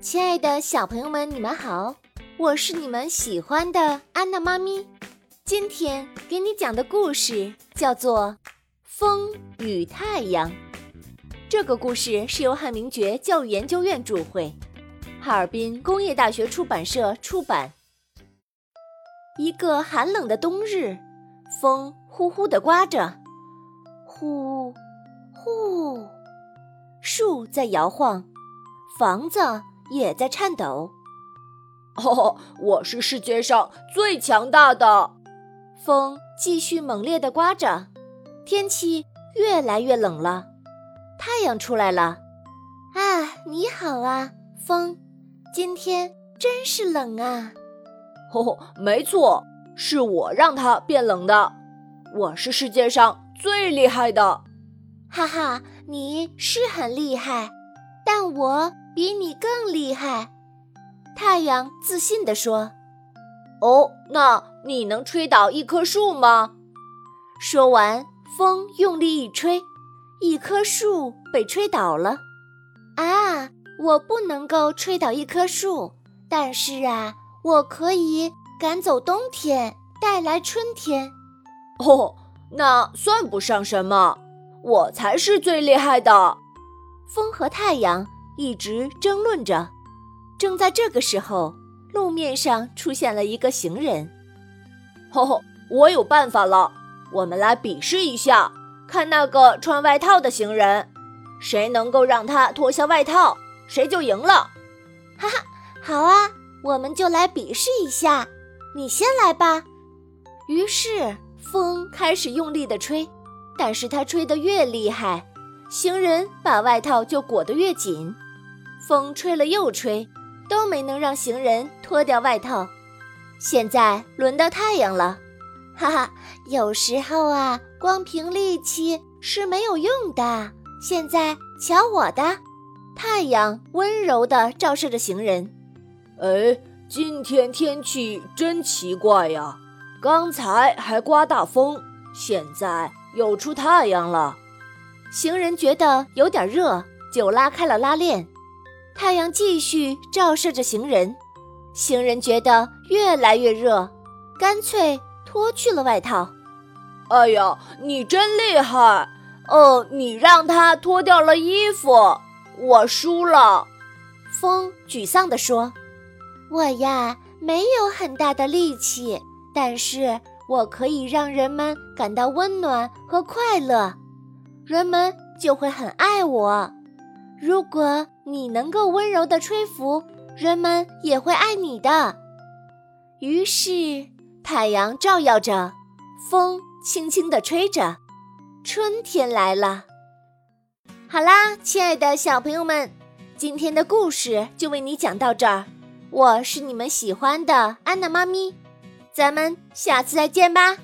亲爱的小朋友们，你们好，我是你们喜欢的安娜妈咪。今天给你讲的故事叫做《风与太阳》。这个故事是由汉明觉教育研究院著会，哈尔滨工业大学出版社出版。一个寒冷的冬日，风呼呼地刮着，呼呼，树在摇晃，房子也在颤抖。哦，我是世界上最强大的！风继续猛烈地刮着，天气越来越冷了。太阳出来了，啊，你好啊，风，今天真是冷啊！哦，没错，是我让它变冷的。我是世界上最厉害的，哈哈，你是很厉害，但我比你更厉害。太阳自信地说：“哦，那你能吹倒一棵树吗？”说完，风用力一吹。一棵树被吹倒了，啊！我不能够吹倒一棵树，但是啊，我可以赶走冬天，带来春天。哦，那算不上什么，我才是最厉害的。风和太阳一直争论着。正在这个时候，路面上出现了一个行人。吼吼，我有办法了，我们来比试一下。看那个穿外套的行人，谁能够让他脱下外套，谁就赢了。哈哈，好啊，我们就来比试一下。你先来吧。于是风开始用力地吹，但是它吹得越厉害，行人把外套就裹得越紧。风吹了又吹，都没能让行人脱掉外套。现在轮到太阳了。哈哈，有时候啊，光凭力气是没有用的。现在瞧我的，太阳温柔地照射着行人。哎，今天天气真奇怪呀！刚才还刮大风，现在又出太阳了。行人觉得有点热，就拉开了拉链。太阳继续照射着行人，行人觉得越来越热，干脆。脱去了外套，哎呀，你真厉害！哦，你让他脱掉了衣服，我输了。风沮丧地说：“我呀，没有很大的力气，但是我可以让人们感到温暖和快乐，人们就会很爱我。如果你能够温柔地吹拂，人们也会爱你的。”于是。太阳照耀着，风轻轻地吹着，春天来了。好啦，亲爱的小朋友们，今天的故事就为你讲到这儿。我是你们喜欢的安娜妈咪，咱们下次再见吧。